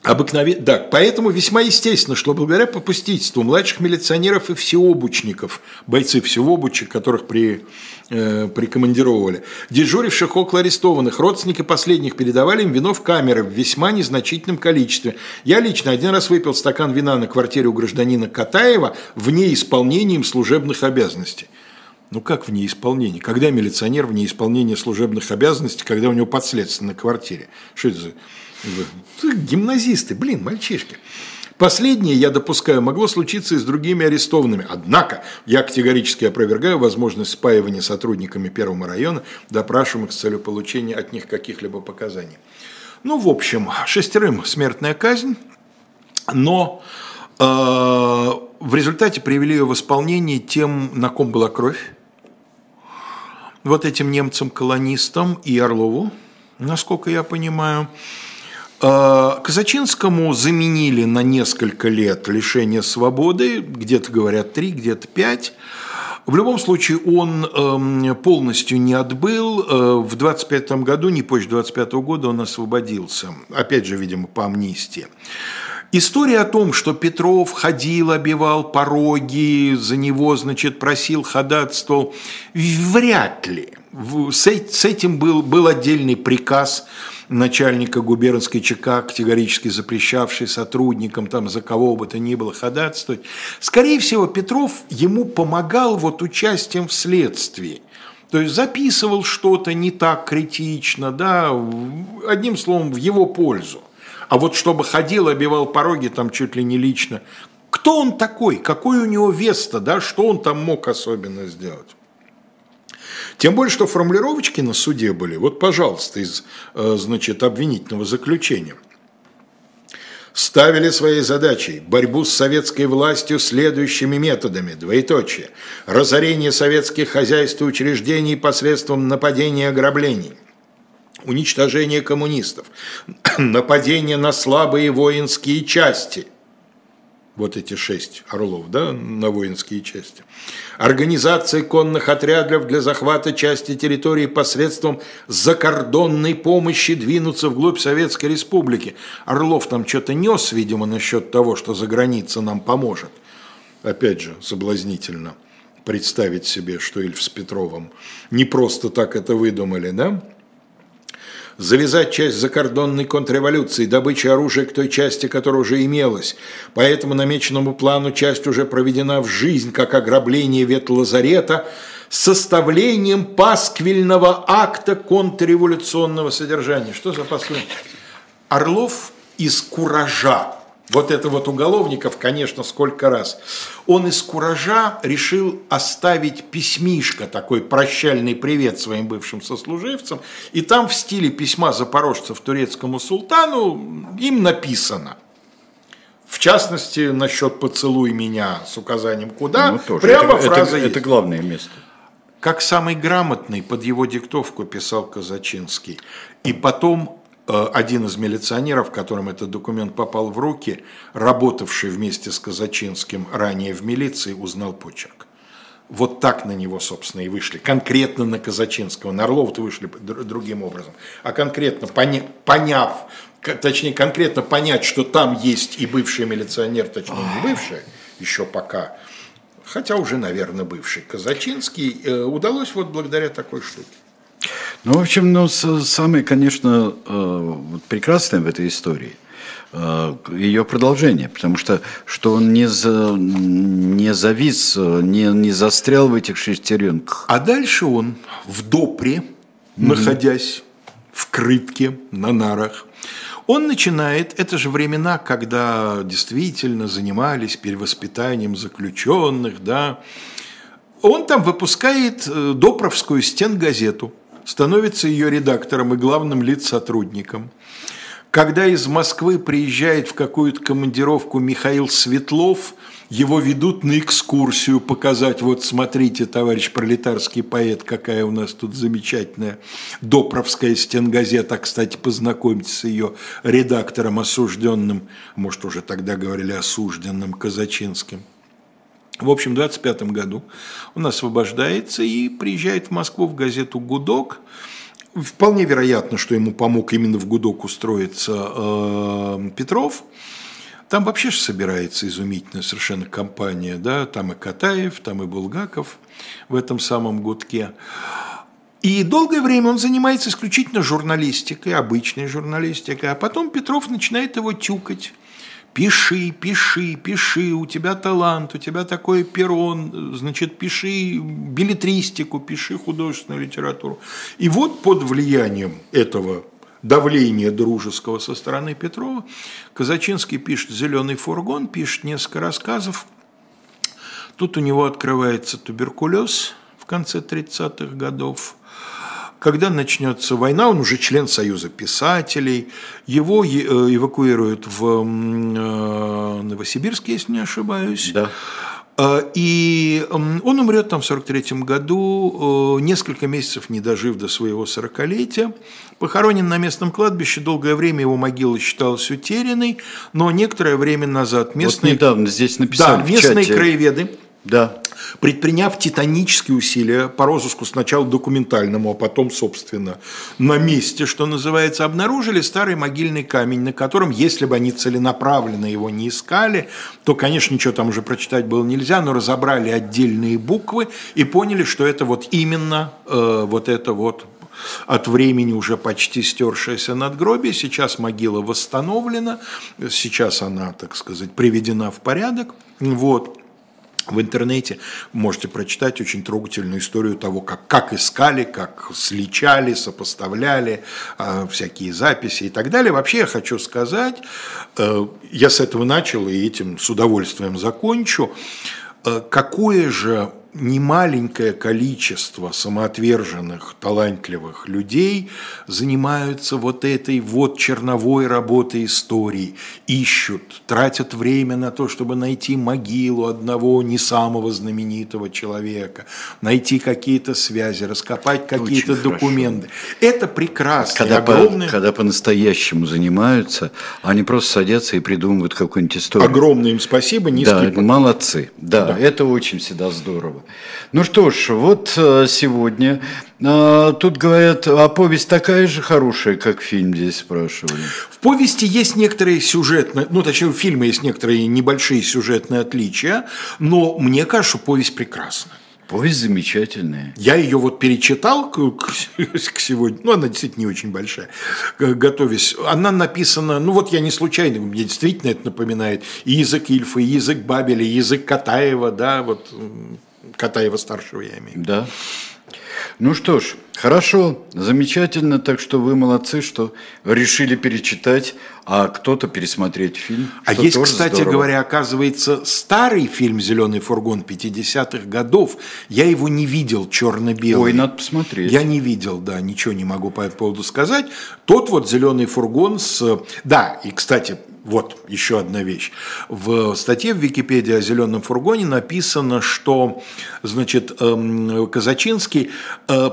Обыкновенно, да, поэтому весьма естественно, что благодаря попустительству младших милиционеров и всеобучников, бойцы всеобучек, которых при, э, прикомандировали, дежуривших около арестованных, родственники последних передавали им вино в камеры в весьма незначительном количестве. Я лично один раз выпил стакан вина на квартире у гражданина Катаева вне исполнения им служебных обязанностей. Ну как вне исполнения? Когда милиционер вне исполнения служебных обязанностей, когда у него подследствие на квартире? Что это за... Гимназисты, блин, мальчишки. Последнее, я допускаю, могло случиться и с другими арестованными. Однако я категорически опровергаю возможность спаивания сотрудниками первого района, допрашиваемых с целью получения от них каких-либо показаний. Ну, в общем, шестерым смертная казнь, но э, в результате привели ее в исполнение тем, на ком была кровь, вот этим немцам-колонистам и Орлову, насколько я понимаю. А, Казачинскому заменили на несколько лет лишение свободы, где-то говорят три, где-то пять. В любом случае он эм, полностью не отбыл. Э, в 25 году, не позже 25 года, он освободился. Опять же, видимо, по амнистии. История о том, что Петров ходил, обивал пороги, за него, значит, просил ходатайствовал, вряд ли. С этим был, был отдельный приказ начальника губернской ЧК, категорически запрещавший сотрудникам там за кого бы то ни было ходатайствовать. Скорее всего, Петров ему помогал вот участием в следствии. То есть записывал что-то не так критично, да, одним словом, в его пользу. А вот чтобы ходил, обивал пороги там чуть ли не лично. Кто он такой? Какой у него вес-то, да? Что он там мог особенно сделать? Тем более, что формулировочки на суде были, вот, пожалуйста, из, э, значит, обвинительного заключения. Ставили своей задачей борьбу с советской властью следующими методами, двоеточие, разорение советских хозяйств и учреждений посредством нападения и ограблений, уничтожение коммунистов, нападение на слабые воинские части – вот эти шесть орлов, да, на воинские части. Организация конных отрядов для захвата части территории посредством закордонной помощи двинуться вглубь Советской Республики. Орлов там что-то нес, видимо, насчет того, что за граница нам поможет. Опять же, соблазнительно представить себе, что Ильф с Петровым не просто так это выдумали, да? Завязать часть закордонной контрреволюции, добычи оружия к той части, которая уже имелась. По этому намеченному плану часть уже проведена в жизнь, как ограбление ветлазарета, составлением пасквильного акта контрреволюционного содержания. Что за послание? Орлов из куража вот это вот уголовников, конечно, сколько раз. Он из куража решил оставить письмишко, такой прощальный привет своим бывшим сослуживцам, и там в стиле письма запорожцев турецкому султану им написано. В частности, насчет «поцелуй меня» с указанием «куда», ну, тоже. прямо это, фраза это, есть. Это главное место. Как самый грамотный под его диктовку писал Казачинский. И потом один из милиционеров, которым этот документ попал в руки, работавший вместе с Казачинским ранее в милиции, узнал почерк. Вот так на него, собственно, и вышли. Конкретно на Казачинского. На Орлова-то вышли другим образом. А конкретно поняв, точнее конкретно понять, что там есть и бывший милиционер, точнее не бывший, еще пока, хотя уже, наверное, бывший Казачинский, э, удалось вот благодаря такой штуке. Ну, в общем, ну, самое, конечно, э, прекрасное в этой истории э, – ее продолжение, потому что, что он не, за, не завис, не, не застрял в этих шестеренках. А дальше он в Допре, mm-hmm. находясь в крытке на нарах, он начинает, это же времена, когда действительно занимались перевоспитанием заключенных, да, он там выпускает э, Допровскую стенгазету, становится ее редактором и главным лиц-сотрудником. Когда из Москвы приезжает в какую-то командировку Михаил Светлов – его ведут на экскурсию показать, вот смотрите, товарищ пролетарский поэт, какая у нас тут замечательная Допровская стенгазета, кстати, познакомьтесь с ее редактором осужденным, может, уже тогда говорили осужденным Казачинским. В общем, в 25 году он освобождается и приезжает в Москву в газету «Гудок», Вполне вероятно, что ему помог именно в ГУДОК устроиться э, Петров. Там вообще же собирается изумительная совершенно компания, да, там и Катаев, там и Булгаков в этом самом гудке. И долгое время он занимается исключительно журналистикой, обычной журналистикой, а потом Петров начинает его тюкать. Пиши, пиши, пиши, у тебя талант, у тебя такой перон, значит, пиши билетристику, пиши художественную литературу. И вот под влиянием этого давления дружеского со стороны Петрова. Казачинский пишет «Зеленый фургон», пишет несколько рассказов. Тут у него открывается туберкулез в конце 30-х годов. Когда начнется война, он уже член Союза писателей, его э, эвакуируют в э, Новосибирск, если не ошибаюсь. Да. А, и он умрет там в 43 году, э, несколько месяцев не дожив до своего сорокалетия. Похоронен на местном кладбище, долгое время его могила считалась утерянной, но некоторое время назад местные... Вот недавно здесь написали Да, местные чате. краеведы да предприняв титанические усилия по розыску сначала документальному, а потом, собственно, на месте, что называется, обнаружили старый могильный камень, на котором, если бы они целенаправленно его не искали, то, конечно, ничего там уже прочитать было нельзя, но разобрали отдельные буквы и поняли, что это вот именно э, вот это вот от времени уже почти стершееся надгробие. Сейчас могила восстановлена, сейчас она, так сказать, приведена в порядок. Вот. В интернете можете прочитать очень трогательную историю того, как, как искали, как сличали, сопоставляли, э, всякие записи и так далее. Вообще я хочу сказать, э, я с этого начал и этим с удовольствием закончу, э, какое же немаленькое количество самоотверженных, талантливых людей занимаются вот этой вот черновой работой истории, ищут, тратят время на то, чтобы найти могилу одного не самого знаменитого человека, найти какие-то связи, раскопать какие-то документы. Хорошо. Это прекрасно. Когда, огромное... по, когда по-настоящему занимаются, они просто садятся и придумывают какую-нибудь историю. Огромное им спасибо, низкий Да, молодцы. Да, да, это очень всегда здорово. Ну что ж, вот э, сегодня а, тут говорят, а повесть такая же хорошая, как фильм здесь спрашивали. В повести есть некоторые сюжетные, ну точнее в фильме есть некоторые небольшие сюжетные отличия, но мне кажется, повесть прекрасна. Повесть замечательная. Я ее вот перечитал к, к, к сегодня, ну она действительно не очень большая, готовясь. Она написана, ну вот я не случайно, мне действительно это напоминает и язык Ильфа, и язык Бабеля, и язык Катаева, да, вот Катаева-старшего я имею. Да. Ну что ж, хорошо, замечательно, так что вы молодцы, что решили перечитать, а кто-то пересмотреть фильм. А есть, кстати здорово. говоря, оказывается, старый фильм «Зеленый фургон» 50-х годов, я его не видел черно-белый. Ой, надо посмотреть. Я не видел, да, ничего не могу по этому поводу сказать. Тот вот «Зеленый фургон» с... Да, и, кстати, вот еще одна вещь. В статье в Википедии о зеленом фургоне написано, что значит, эм, Казачинский э,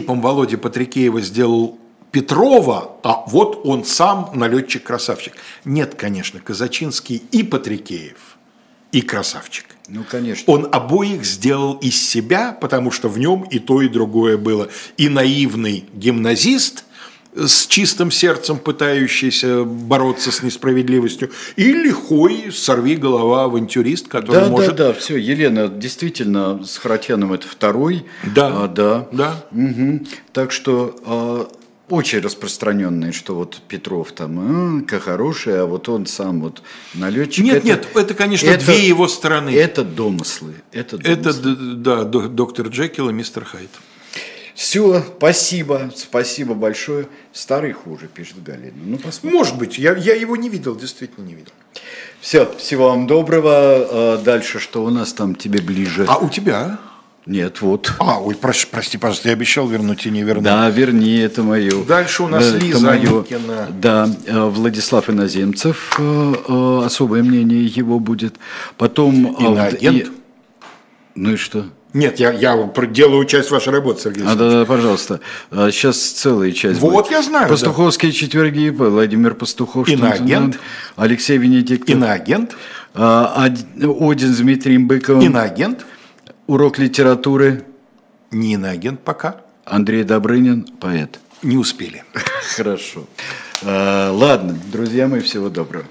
прототипом Володи Патрикеева сделал Петрова, а вот он сам налетчик-красавчик. Нет, конечно, Казачинский и Патрикеев, и красавчик. Ну, конечно. Он обоих сделал из себя, потому что в нем и то, и другое было. И наивный гимназист – с чистым сердцем пытающийся бороться с несправедливостью, и лихой сорви голова авантюрист, который Да, может... да, да, все, Елена, действительно, с Харатьяном это второй. Да. А, да. Да. Мгм. Так что а, очень распространенный, что вот Петров там, а, хороший, а вот он сам вот налетчик. Нет, Это- нет, это, конечно, две его стороны. Это домыслы. Это, Это, домыслы. д- да, до- доктор Джекил и мистер Хайд. Все, спасибо, спасибо большое. Старый хуже, пишет Галина. Ну, посмотрим. Может быть, я, я его не видел, действительно не видел. Все, всего вам доброго. А, Дальше, что у нас там тебе ближе? А у тебя? Нет, вот. А, ой, прош- прости, пожалуйста, я обещал вернуть и не вернул. Да, верни, это мое. Дальше у нас Это Лиза моё. Аникина. Да, э, Владислав Иноземцев, э, э, особое мнение его будет. Потом... Иноагент? и- Ну и что? Нет, я, я делаю часть вашей работы, Сергей А, да, да, пожалуйста. Сейчас целая часть Вот будет. я знаю, да. Пастуховские четверги, Владимир Пастухов. Иноагент. Алексей Венедиктов. Иноагент? А, Од- Один с Дмитрием Быковым. Иноагент? Урок литературы. Не иноагент пока. Андрей Добрынин, поэт. Не успели. Хорошо. А, Ладно, друзья мои, всего доброго.